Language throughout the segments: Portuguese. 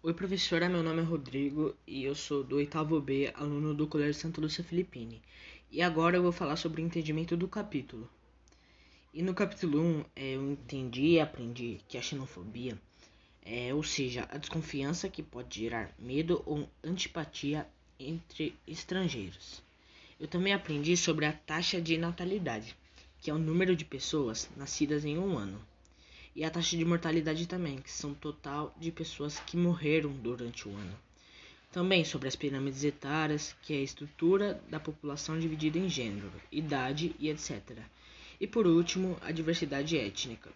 Oi, professora. Meu nome é Rodrigo e eu sou do oitavo B, aluno do Colégio Santa Lúcia Filipine. E agora eu vou falar sobre o entendimento do capítulo. E no capítulo 1, é, eu entendi e aprendi que a xenofobia, é, ou seja, a desconfiança que pode gerar medo ou antipatia entre estrangeiros. Eu também aprendi sobre a taxa de natalidade, que é o número de pessoas nascidas em um ano e a taxa de mortalidade também, que são total de pessoas que morreram durante o ano. Também sobre as pirâmides etárias, que é a estrutura da população dividida em gênero, idade e etc. E por último, a diversidade étnica,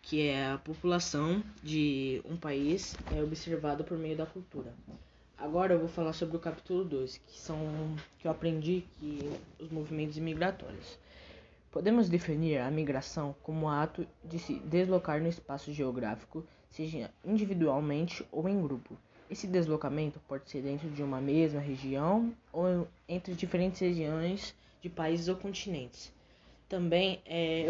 que é a população de um país é observada por meio da cultura. Agora eu vou falar sobre o capítulo 2, que são que eu aprendi que os movimentos migratórios. Podemos definir a migração como o ato de se deslocar no espaço geográfico, seja individualmente ou em grupo. Esse deslocamento pode ser dentro de uma mesma região ou entre diferentes regiões de países ou continentes. Também é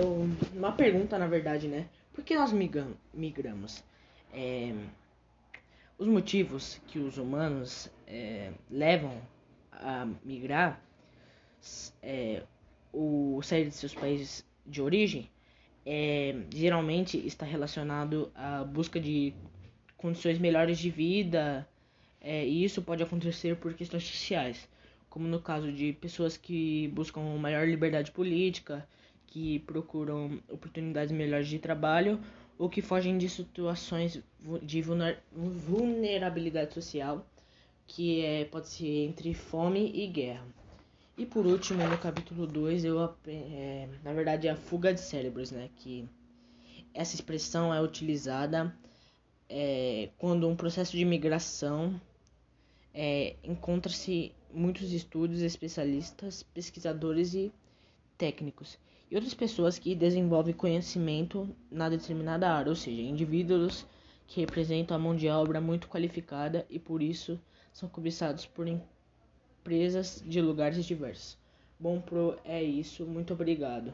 uma pergunta, na verdade, né? Por que nós migramos? É, os motivos que os humanos é, levam a migrar é, o sair de seus países de origem é, geralmente está relacionado à busca de condições melhores de vida é, e isso pode acontecer por questões sociais, como no caso de pessoas que buscam maior liberdade política, que procuram oportunidades melhores de trabalho ou que fogem de situações de vulnerabilidade social, que é, pode ser entre fome e guerra. E por último, no capítulo 2, eu é, na verdade é a fuga de cérebros, né? Que essa expressão é utilizada é, quando um processo de migração é, encontra-se muitos estudos, especialistas, pesquisadores e técnicos e outras pessoas que desenvolvem conhecimento na determinada área, ou seja, indivíduos que representam a mão de obra muito qualificada e por isso são cobiçados por presas de lugares diversos. Bom, pro é isso. Muito obrigado.